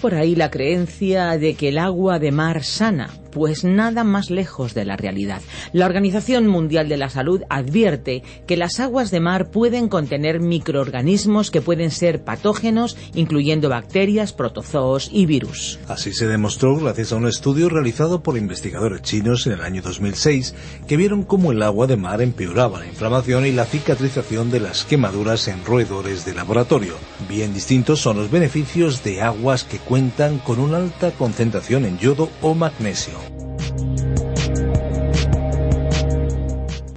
Por ahí la creencia de que el agua de mar sana, pues nada más lejos de la realidad. La Organización Mundial de la Salud advierte que las aguas de mar pueden contener microorganismos que pueden ser patógenos, incluyendo bacterias, protozoos y virus. Así se demostró gracias a un estudio realizado por investigadores chinos en el año 2006 que vieron cómo el agua de mar empeoraba la inflamación y la cicatrización de las quemaduras en roedores de laboratorio. Bien distintos son los beneficios de aguas que cuentan con una alta concentración en yodo o magnesio.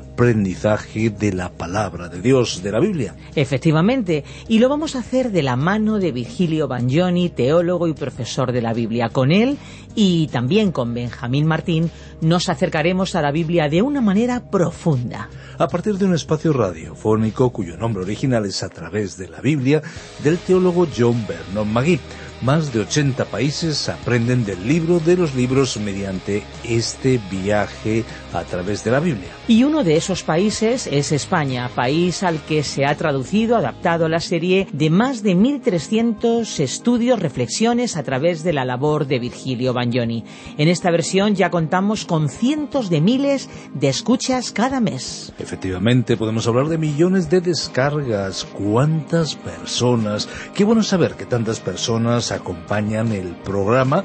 aprendizaje de la palabra de Dios, de la Biblia. Efectivamente, y lo vamos a hacer de la mano de Virgilio Bagnoni, teólogo y profesor de la Biblia. Con él y también con Benjamín Martín nos acercaremos a la Biblia de una manera profunda. A partir de un espacio radiofónico cuyo nombre original es A través de la Biblia del teólogo John Vernon Magui más de 80 países aprenden del libro de los libros mediante este viaje a través de la Biblia. Y uno de esos países es España, país al que se ha traducido, adaptado la serie de más de 1.300 estudios, reflexiones a través de la labor de Virgilio Bagnoni. En esta versión ya contamos con cientos de miles de escuchas cada mes. Efectivamente, podemos hablar de millones de descargas. ¿Cuántas personas? Qué bueno saber que tantas personas acompañan el programa.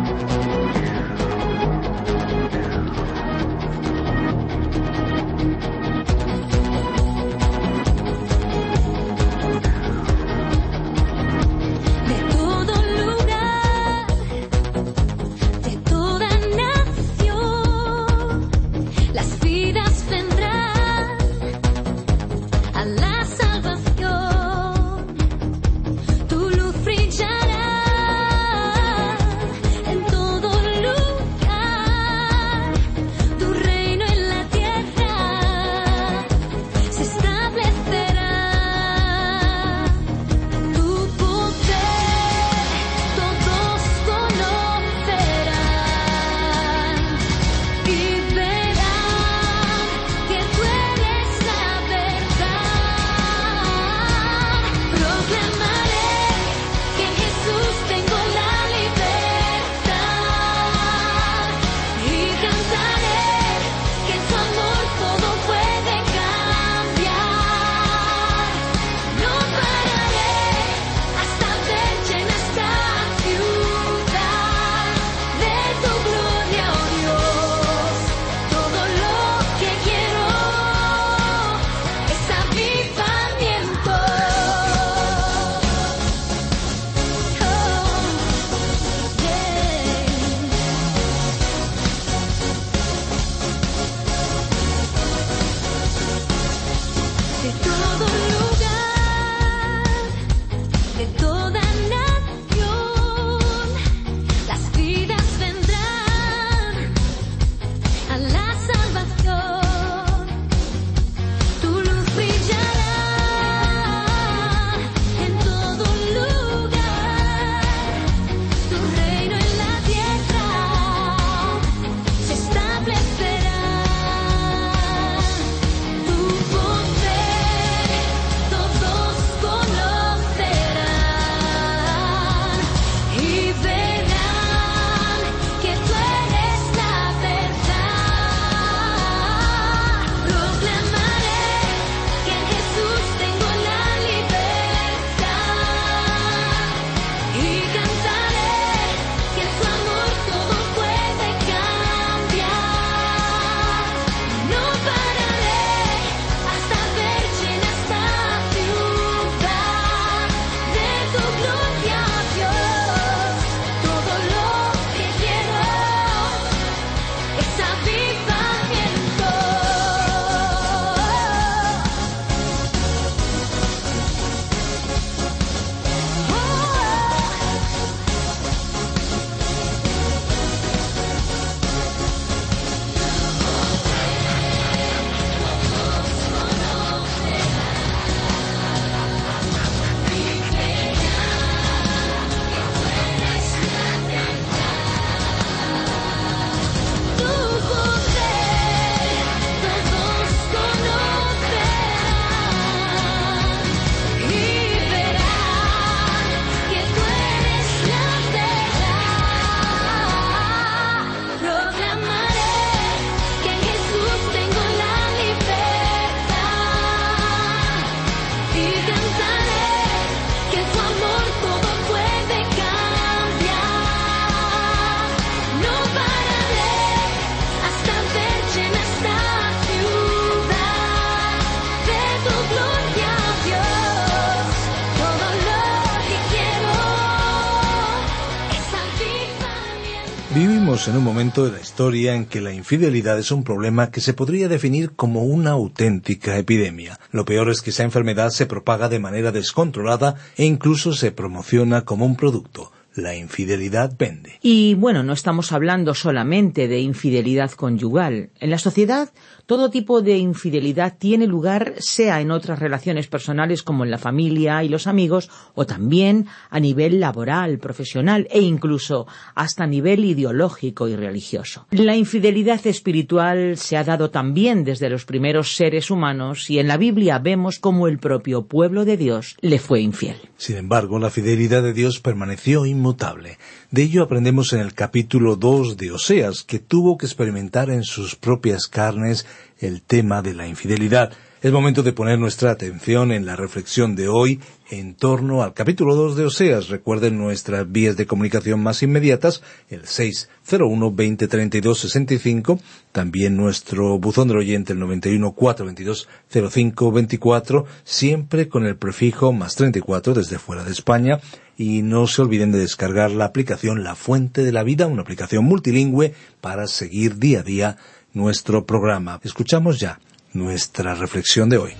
De la historia en que la infidelidad es un problema que se podría definir como una auténtica epidemia. Lo peor es que esa enfermedad se propaga de manera descontrolada e incluso se promociona como un producto. La infidelidad vende. Y bueno, no estamos hablando solamente de infidelidad conyugal. En la sociedad todo tipo de infidelidad tiene lugar sea en otras relaciones personales como en la familia y los amigos o también a nivel laboral, profesional e incluso hasta a nivel ideológico y religioso. La infidelidad espiritual se ha dado también desde los primeros seres humanos y en la Biblia vemos cómo el propio pueblo de Dios le fue infiel. Sin embargo, la fidelidad de Dios permaneció inmutable. De ello aprendemos en el capítulo 2 de Oseas, que tuvo que experimentar en sus propias carnes el tema de la infidelidad. Es momento de poner nuestra atención en la reflexión de hoy en torno al capítulo 2 de Oseas. Recuerden nuestras vías de comunicación más inmediatas, el 601-2032-65, también nuestro buzón del oyente, el 91-422-0524, siempre con el prefijo más 34 desde fuera de España, y no se olviden de descargar la aplicación La Fuente de la Vida, una aplicación multilingüe para seguir día a día nuestro programa. Escuchamos ya nuestra reflexión de hoy.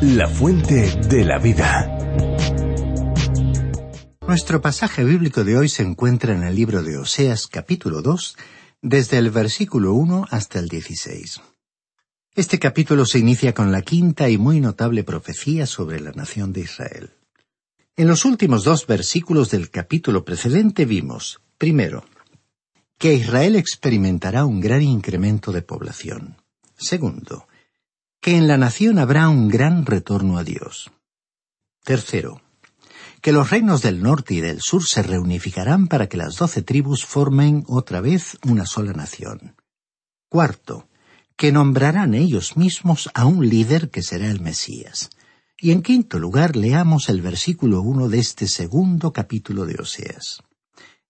La fuente de la vida. Nuestro pasaje bíblico de hoy se encuentra en el libro de Oseas capítulo 2, desde el versículo 1 hasta el 16. Este capítulo se inicia con la quinta y muy notable profecía sobre la nación de Israel. En los últimos dos versículos del capítulo precedente vimos, primero, que Israel experimentará un gran incremento de población. Segundo, que en la nación habrá un gran retorno a Dios. Tercero, que los reinos del norte y del sur se reunificarán para que las doce tribus formen otra vez una sola nación. Cuarto, que nombrarán ellos mismos a un líder que será el Mesías. Y en quinto lugar, leamos el versículo uno de este segundo capítulo de Oseas.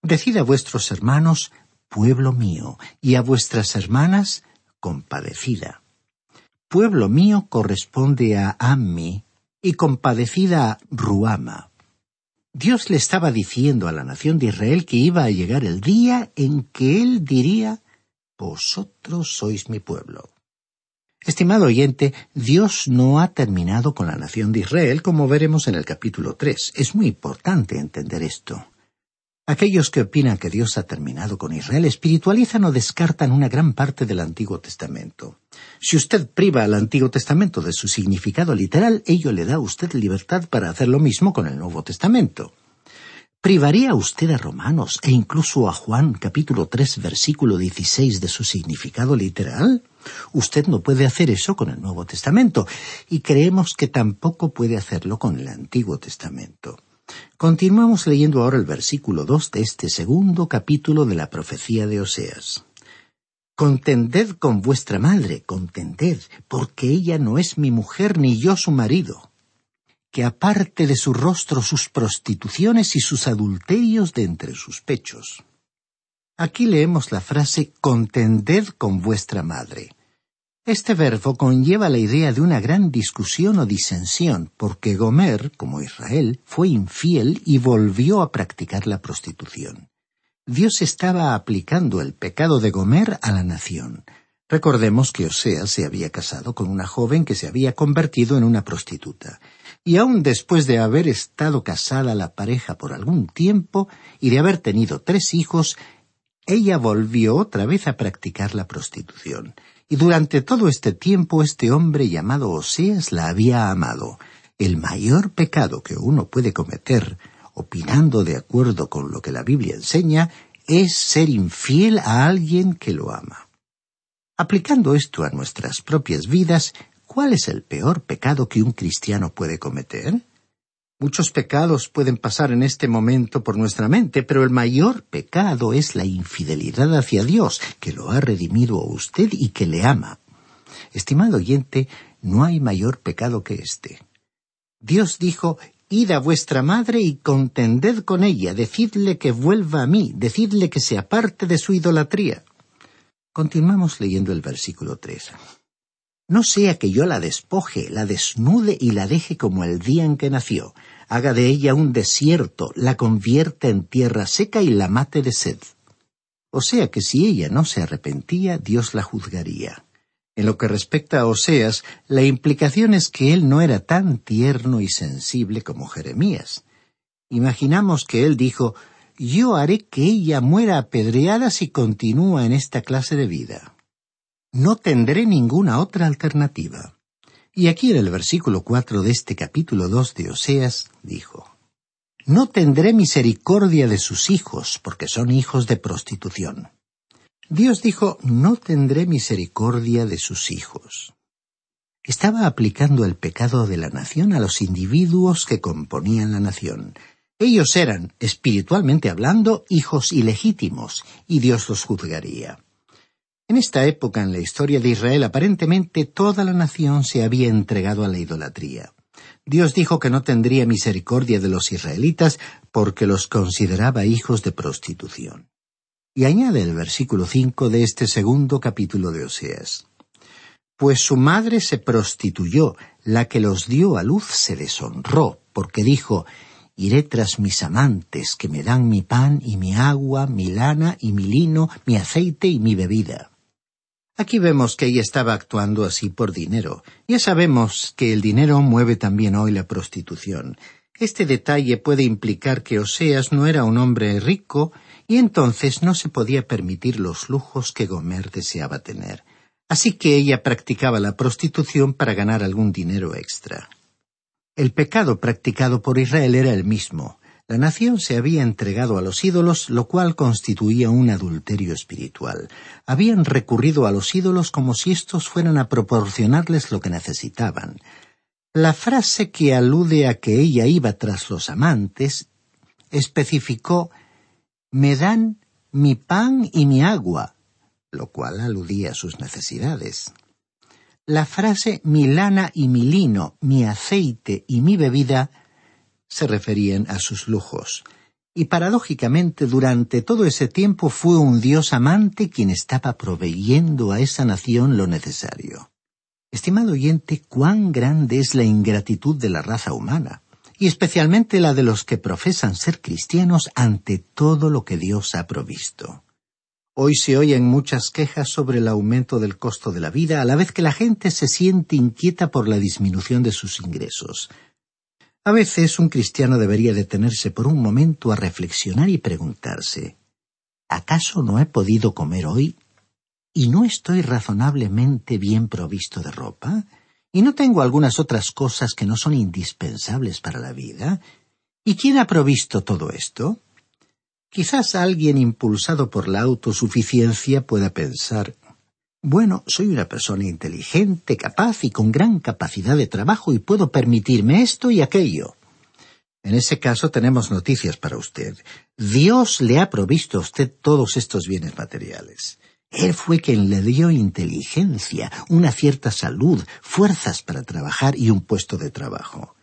Decid a vuestros hermanos, pueblo mío, y a vuestras hermanas, compadecida. Pueblo mío corresponde a Ammi y compadecida a Ruama. Dios le estaba diciendo a la nación de Israel que iba a llegar el día en que Él diría, Vosotros sois mi pueblo. Estimado oyente, Dios no ha terminado con la nación de Israel, como veremos en el capítulo 3. Es muy importante entender esto. Aquellos que opinan que Dios ha terminado con Israel espiritualizan o descartan una gran parte del Antiguo Testamento. Si usted priva al Antiguo Testamento de su significado literal, ello le da a usted libertad para hacer lo mismo con el Nuevo Testamento. ¿Privaría usted a Romanos e incluso a Juan capítulo 3 versículo 16 de su significado literal? Usted no puede hacer eso con el Nuevo Testamento y creemos que tampoco puede hacerlo con el Antiguo Testamento. Continuamos leyendo ahora el versículo dos de este segundo capítulo de la profecía de Oseas. Contended con vuestra madre, contended, porque ella no es mi mujer ni yo su marido. Que aparte de su rostro sus prostituciones y sus adulterios de entre sus pechos. Aquí leemos la frase contended con vuestra madre. Este verbo conlleva la idea de una gran discusión o disensión, porque Gomer, como Israel, fue infiel y volvió a practicar la prostitución. Dios estaba aplicando el pecado de Gomer a la nación. Recordemos que Oseas se había casado con una joven que se había convertido en una prostituta. Y aun después de haber estado casada la pareja por algún tiempo y de haber tenido tres hijos, ella volvió otra vez a practicar la prostitución. Y durante todo este tiempo este hombre llamado Oseas la había amado. El mayor pecado que uno puede cometer, opinando de acuerdo con lo que la Biblia enseña, es ser infiel a alguien que lo ama. Aplicando esto a nuestras propias vidas, ¿cuál es el peor pecado que un cristiano puede cometer? Muchos pecados pueden pasar en este momento por nuestra mente, pero el mayor pecado es la infidelidad hacia Dios, que lo ha redimido a usted y que le ama. Estimado oyente, no hay mayor pecado que este. Dios dijo, Id a vuestra madre y contended con ella, decidle que vuelva a mí, decidle que se aparte de su idolatría. Continuamos leyendo el versículo tres. No sea que yo la despoje, la desnude y la deje como el día en que nació, haga de ella un desierto, la convierta en tierra seca y la mate de sed. o sea que si ella no se arrepentía, Dios la juzgaría. En lo que respecta a Oseas, la implicación es que él no era tan tierno y sensible como Jeremías. Imaginamos que él dijo, yo haré que ella muera apedreada si continúa en esta clase de vida. No tendré ninguna otra alternativa. Y aquí en el versículo cuatro de este capítulo dos de Oseas dijo, No tendré misericordia de sus hijos, porque son hijos de prostitución. Dios dijo, No tendré misericordia de sus hijos. Estaba aplicando el pecado de la nación a los individuos que componían la nación. Ellos eran, espiritualmente hablando, hijos ilegítimos, y Dios los juzgaría. En esta época en la historia de Israel aparentemente toda la nación se había entregado a la idolatría. Dios dijo que no tendría misericordia de los israelitas porque los consideraba hijos de prostitución. Y añade el versículo cinco de este segundo capítulo de Oseas. Pues su madre se prostituyó, la que los dio a luz se deshonró, porque dijo, Iré tras mis amantes, que me dan mi pan y mi agua, mi lana y mi lino, mi aceite y mi bebida. Aquí vemos que ella estaba actuando así por dinero. Ya sabemos que el dinero mueve también hoy la prostitución. Este detalle puede implicar que Oseas no era un hombre rico y entonces no se podía permitir los lujos que Gomer deseaba tener. Así que ella practicaba la prostitución para ganar algún dinero extra. El pecado practicado por Israel era el mismo. La nación se había entregado a los ídolos, lo cual constituía un adulterio espiritual. Habían recurrido a los ídolos como si éstos fueran a proporcionarles lo que necesitaban. La frase que alude a que ella iba tras los amantes especificó me dan mi pan y mi agua, lo cual aludía a sus necesidades. La frase mi lana y mi lino, mi aceite y mi bebida se referían a sus lujos. Y paradójicamente durante todo ese tiempo fue un Dios amante quien estaba proveyendo a esa nación lo necesario. Estimado oyente, cuán grande es la ingratitud de la raza humana, y especialmente la de los que profesan ser cristianos ante todo lo que Dios ha provisto. Hoy se oyen muchas quejas sobre el aumento del costo de la vida, a la vez que la gente se siente inquieta por la disminución de sus ingresos. A veces un cristiano debería detenerse por un momento a reflexionar y preguntarse ¿Acaso no he podido comer hoy? ¿Y no estoy razonablemente bien provisto de ropa? ¿Y no tengo algunas otras cosas que no son indispensables para la vida? ¿Y quién ha provisto todo esto? Quizás alguien impulsado por la autosuficiencia pueda pensar bueno, soy una persona inteligente, capaz y con gran capacidad de trabajo y puedo permitirme esto y aquello. En ese caso tenemos noticias para usted. Dios le ha provisto a usted todos estos bienes materiales. Él fue quien le dio inteligencia, una cierta salud, fuerzas para trabajar y un puesto de trabajo.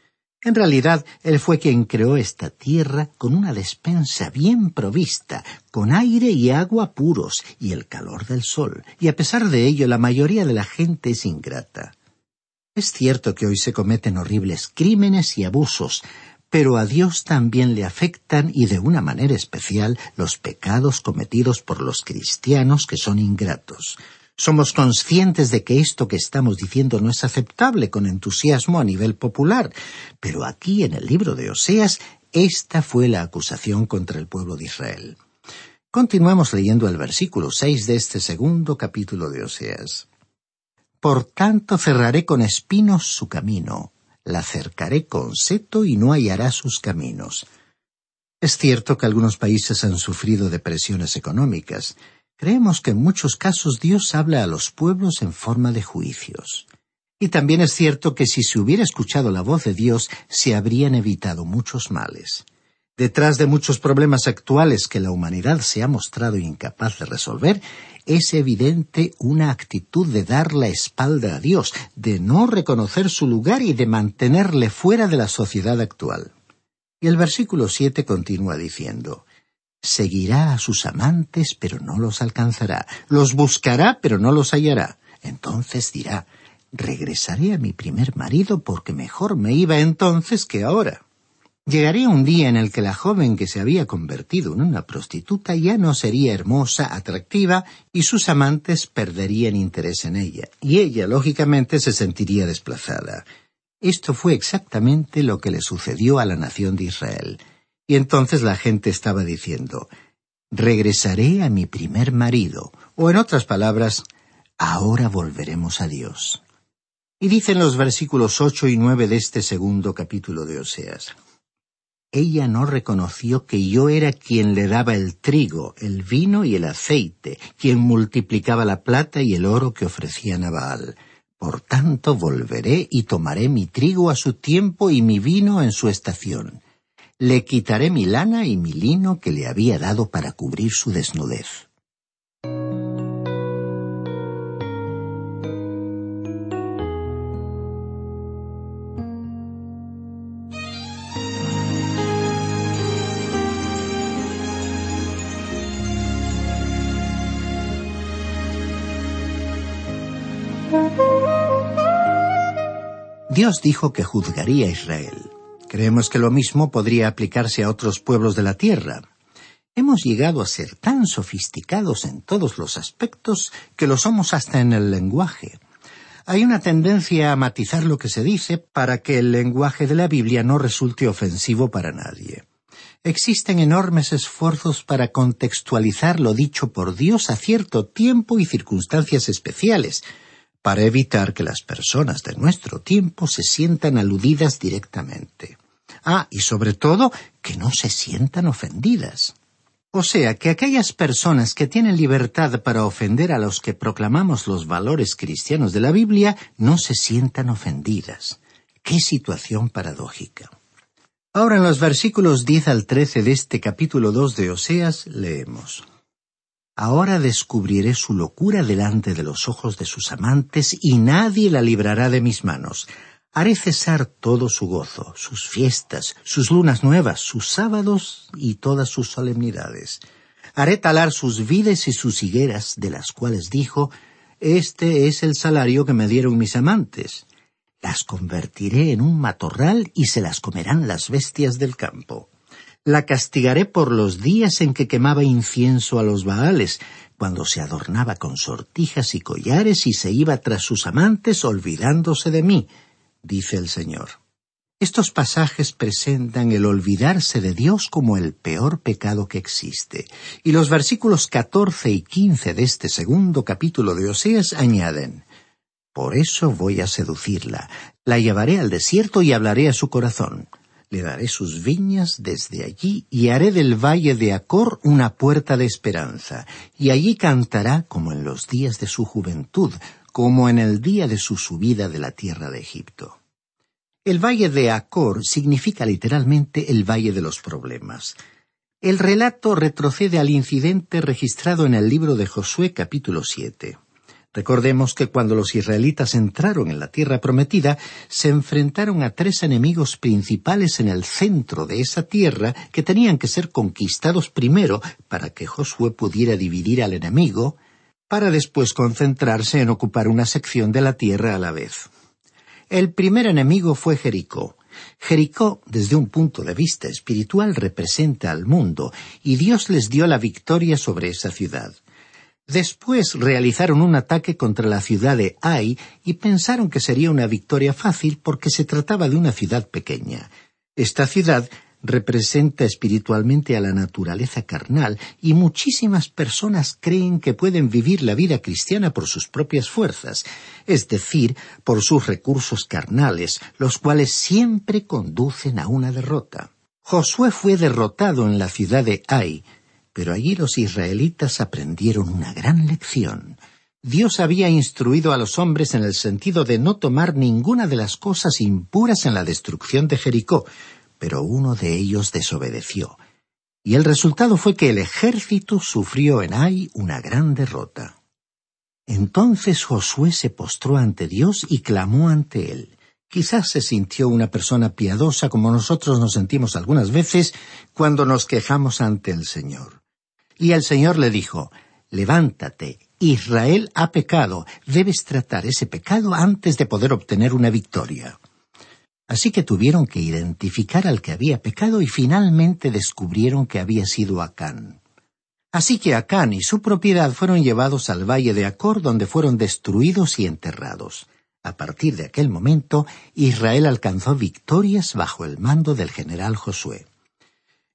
En realidad, Él fue quien creó esta tierra con una despensa bien provista, con aire y agua puros y el calor del sol, y a pesar de ello la mayoría de la gente es ingrata. Es cierto que hoy se cometen horribles crímenes y abusos, pero a Dios también le afectan y de una manera especial los pecados cometidos por los cristianos que son ingratos. Somos conscientes de que esto que estamos diciendo no es aceptable con entusiasmo a nivel popular, pero aquí en el libro de Oseas esta fue la acusación contra el pueblo de Israel. Continuamos leyendo el versículo seis de este segundo capítulo de Oseas. Por tanto cerraré con espinos su camino, la cercaré con seto y no hallará sus caminos. Es cierto que algunos países han sufrido depresiones económicas, Creemos que en muchos casos Dios habla a los pueblos en forma de juicios. Y también es cierto que si se hubiera escuchado la voz de Dios, se habrían evitado muchos males. Detrás de muchos problemas actuales que la humanidad se ha mostrado incapaz de resolver, es evidente una actitud de dar la espalda a Dios, de no reconocer su lugar y de mantenerle fuera de la sociedad actual. Y el versículo siete continúa diciendo Seguirá a sus amantes, pero no los alcanzará. Los buscará, pero no los hallará. Entonces dirá, regresaré a mi primer marido porque mejor me iba entonces que ahora. Llegaría un día en el que la joven que se había convertido en una prostituta ya no sería hermosa, atractiva, y sus amantes perderían interés en ella, y ella, lógicamente, se sentiría desplazada. Esto fue exactamente lo que le sucedió a la nación de Israel. Y entonces la gente estaba diciendo, regresaré a mi primer marido, o en otras palabras, ahora volveremos a Dios. Y dicen los versículos ocho y nueve de este segundo capítulo de Oseas ella no reconoció que yo era quien le daba el trigo, el vino y el aceite, quien multiplicaba la plata y el oro que ofrecía Nabal. Por tanto volveré y tomaré mi trigo a su tiempo y mi vino en su estación. Le quitaré mi lana y mi lino que le había dado para cubrir su desnudez. Dios dijo que juzgaría a Israel. Creemos que lo mismo podría aplicarse a otros pueblos de la tierra. Hemos llegado a ser tan sofisticados en todos los aspectos que lo somos hasta en el lenguaje. Hay una tendencia a matizar lo que se dice para que el lenguaje de la Biblia no resulte ofensivo para nadie. Existen enormes esfuerzos para contextualizar lo dicho por Dios a cierto tiempo y circunstancias especiales, para evitar que las personas de nuestro tiempo se sientan aludidas directamente. Ah, y sobre todo, que no se sientan ofendidas. O sea, que aquellas personas que tienen libertad para ofender a los que proclamamos los valores cristianos de la Biblia no se sientan ofendidas. Qué situación paradójica. Ahora en los versículos 10 al 13 de este capítulo 2 de Oseas leemos. Ahora descubriré su locura delante de los ojos de sus amantes y nadie la librará de mis manos. Haré cesar todo su gozo, sus fiestas, sus lunas nuevas, sus sábados y todas sus solemnidades. Haré talar sus vides y sus higueras, de las cuales dijo, Este es el salario que me dieron mis amantes. Las convertiré en un matorral y se las comerán las bestias del campo la castigaré por los días en que quemaba incienso a los Baales, cuando se adornaba con sortijas y collares y se iba tras sus amantes olvidándose de mí, dice el Señor. Estos pasajes presentan el olvidarse de Dios como el peor pecado que existe, y los versículos catorce y quince de este segundo capítulo de Oseas añaden Por eso voy a seducirla, la llevaré al desierto y hablaré a su corazón. Le daré sus viñas desde allí y haré del valle de Acor una puerta de esperanza, y allí cantará como en los días de su juventud, como en el día de su subida de la tierra de Egipto. El valle de Acor significa literalmente el valle de los problemas. El relato retrocede al incidente registrado en el libro de Josué capítulo siete. Recordemos que cuando los israelitas entraron en la tierra prometida, se enfrentaron a tres enemigos principales en el centro de esa tierra que tenían que ser conquistados primero para que Josué pudiera dividir al enemigo, para después concentrarse en ocupar una sección de la tierra a la vez. El primer enemigo fue Jericó. Jericó, desde un punto de vista espiritual, representa al mundo, y Dios les dio la victoria sobre esa ciudad. Después realizaron un ataque contra la ciudad de Ai y pensaron que sería una victoria fácil porque se trataba de una ciudad pequeña. Esta ciudad representa espiritualmente a la naturaleza carnal y muchísimas personas creen que pueden vivir la vida cristiana por sus propias fuerzas, es decir, por sus recursos carnales, los cuales siempre conducen a una derrota. Josué fue derrotado en la ciudad de Ai, pero allí los israelitas aprendieron una gran lección. Dios había instruido a los hombres en el sentido de no tomar ninguna de las cosas impuras en la destrucción de Jericó, pero uno de ellos desobedeció. Y el resultado fue que el ejército sufrió en Ai una gran derrota. Entonces Josué se postró ante Dios y clamó ante él. Quizás se sintió una persona piadosa como nosotros nos sentimos algunas veces cuando nos quejamos ante el Señor. Y el Señor le dijo, Levántate, Israel ha pecado, debes tratar ese pecado antes de poder obtener una victoria. Así que tuvieron que identificar al que había pecado y finalmente descubrieron que había sido Acán. Así que Acán y su propiedad fueron llevados al valle de Acor donde fueron destruidos y enterrados. A partir de aquel momento, Israel alcanzó victorias bajo el mando del general Josué.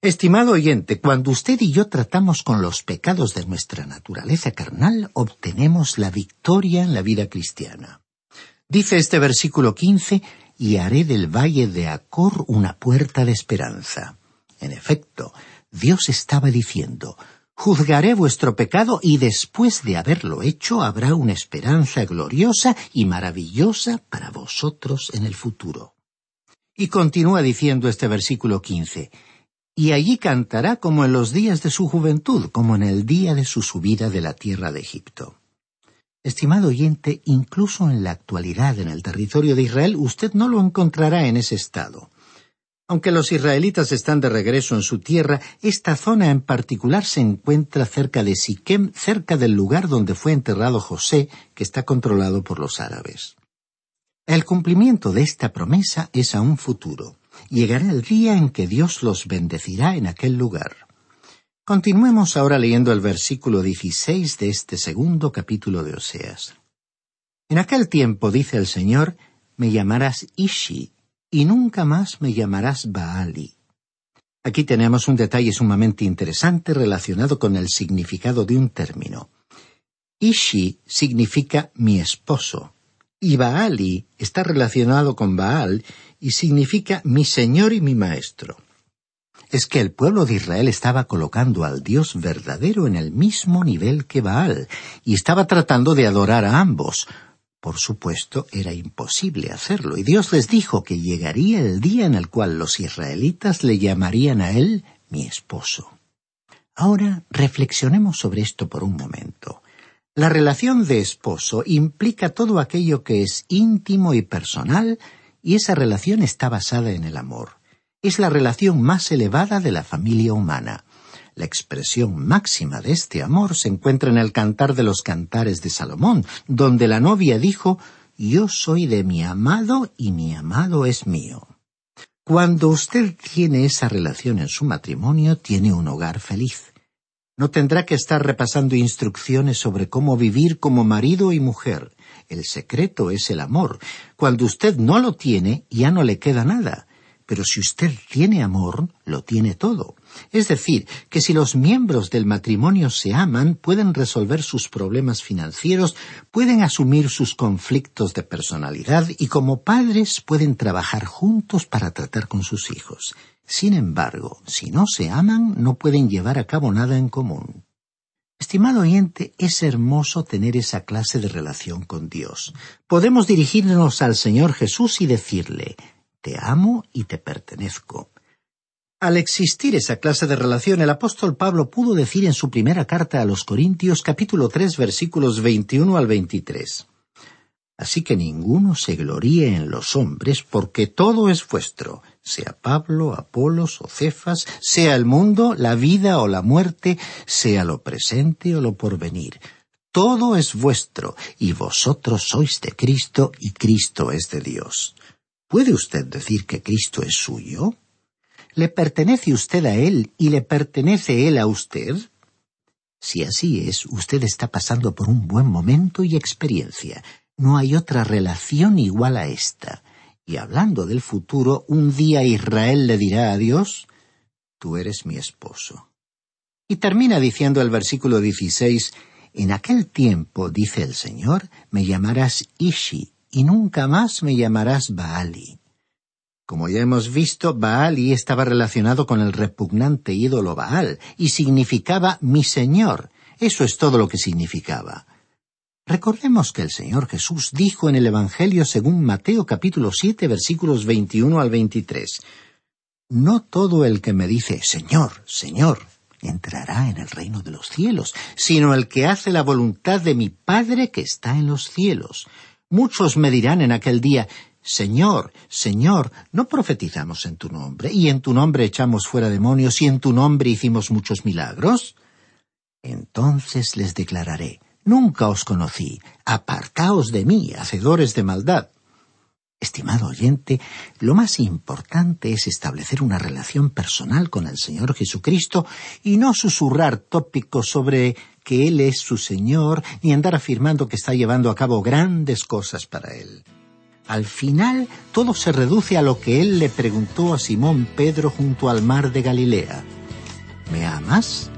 Estimado oyente, cuando usted y yo tratamos con los pecados de nuestra naturaleza carnal, obtenemos la victoria en la vida cristiana. Dice este versículo quince, y haré del valle de Acor una puerta de esperanza. En efecto, Dios estaba diciendo, juzgaré vuestro pecado y después de haberlo hecho habrá una esperanza gloriosa y maravillosa para vosotros en el futuro. Y continúa diciendo este versículo quince, y allí cantará como en los días de su juventud, como en el día de su subida de la tierra de Egipto. Estimado oyente, incluso en la actualidad en el territorio de Israel usted no lo encontrará en ese estado. Aunque los israelitas están de regreso en su tierra, esta zona en particular se encuentra cerca de Siquem, cerca del lugar donde fue enterrado José, que está controlado por los árabes. El cumplimiento de esta promesa es a un futuro. Llegará el día en que Dios los bendecirá en aquel lugar. Continuemos ahora leyendo el versículo 16 de este segundo capítulo de Oseas. En aquel tiempo, dice el Señor, me llamarás Ishi, y nunca más me llamarás Baali. Aquí tenemos un detalle sumamente interesante relacionado con el significado de un término. Ishi significa mi esposo, y Baali está relacionado con Baal y significa mi señor y mi maestro. Es que el pueblo de Israel estaba colocando al Dios verdadero en el mismo nivel que Baal, y estaba tratando de adorar a ambos. Por supuesto, era imposible hacerlo, y Dios les dijo que llegaría el día en el cual los israelitas le llamarían a él mi esposo. Ahora reflexionemos sobre esto por un momento. La relación de esposo implica todo aquello que es íntimo y personal, y esa relación está basada en el amor. Es la relación más elevada de la familia humana. La expresión máxima de este amor se encuentra en el Cantar de los Cantares de Salomón, donde la novia dijo Yo soy de mi amado y mi amado es mío. Cuando usted tiene esa relación en su matrimonio, tiene un hogar feliz. No tendrá que estar repasando instrucciones sobre cómo vivir como marido y mujer. El secreto es el amor. Cuando usted no lo tiene, ya no le queda nada. Pero si usted tiene amor, lo tiene todo. Es decir, que si los miembros del matrimonio se aman, pueden resolver sus problemas financieros, pueden asumir sus conflictos de personalidad y como padres pueden trabajar juntos para tratar con sus hijos. Sin embargo, si no se aman, no pueden llevar a cabo nada en común. Estimado oyente, es hermoso tener esa clase de relación con Dios. Podemos dirigirnos al Señor Jesús y decirle, Te amo y te pertenezco. Al existir esa clase de relación, el apóstol Pablo pudo decir en su primera carta a los Corintios capítulo tres versículos 21 al 23. Así que ninguno se gloríe en los hombres, porque todo es vuestro, sea Pablo, Apolos o Cefas, sea el mundo, la vida o la muerte, sea lo presente o lo porvenir. Todo es vuestro, y vosotros sois de Cristo, y Cristo es de Dios. ¿Puede usted decir que Cristo es suyo? ¿Le pertenece usted a Él y le pertenece Él a usted? Si así es, usted está pasando por un buen momento y experiencia. No hay otra relación igual a esta. Y hablando del futuro, un día Israel le dirá a Dios, Tú eres mi esposo. Y termina diciendo el versículo 16, En aquel tiempo, dice el Señor, me llamarás Ishi, y nunca más me llamarás Baali. Como ya hemos visto, Baali estaba relacionado con el repugnante ídolo Baal, y significaba mi Señor. Eso es todo lo que significaba. Recordemos que el Señor Jesús dijo en el Evangelio según Mateo capítulo siete versículos 21 al 23, No todo el que me dice Señor, Señor, entrará en el reino de los cielos, sino el que hace la voluntad de mi Padre que está en los cielos. Muchos me dirán en aquel día, Señor, Señor, ¿no profetizamos en tu nombre, y en tu nombre echamos fuera demonios, y en tu nombre hicimos muchos milagros? Entonces les declararé, Nunca os conocí. Apartaos de mí, hacedores de maldad. Estimado oyente, lo más importante es establecer una relación personal con el Señor Jesucristo y no susurrar tópicos sobre que Él es su Señor ni andar afirmando que está llevando a cabo grandes cosas para Él. Al final, todo se reduce a lo que Él le preguntó a Simón Pedro junto al mar de Galilea. ¿Me amas?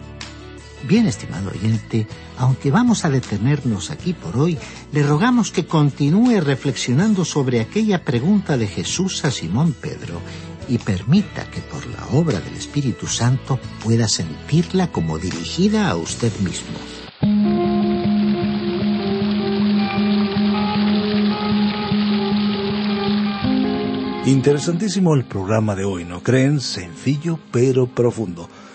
Bien, estimado oyente, aunque vamos a detenernos aquí por hoy, le rogamos que continúe reflexionando sobre aquella pregunta de Jesús a Simón Pedro y permita que por la obra del Espíritu Santo pueda sentirla como dirigida a usted mismo. Interesantísimo el programa de hoy, ¿no creen? Sencillo pero profundo.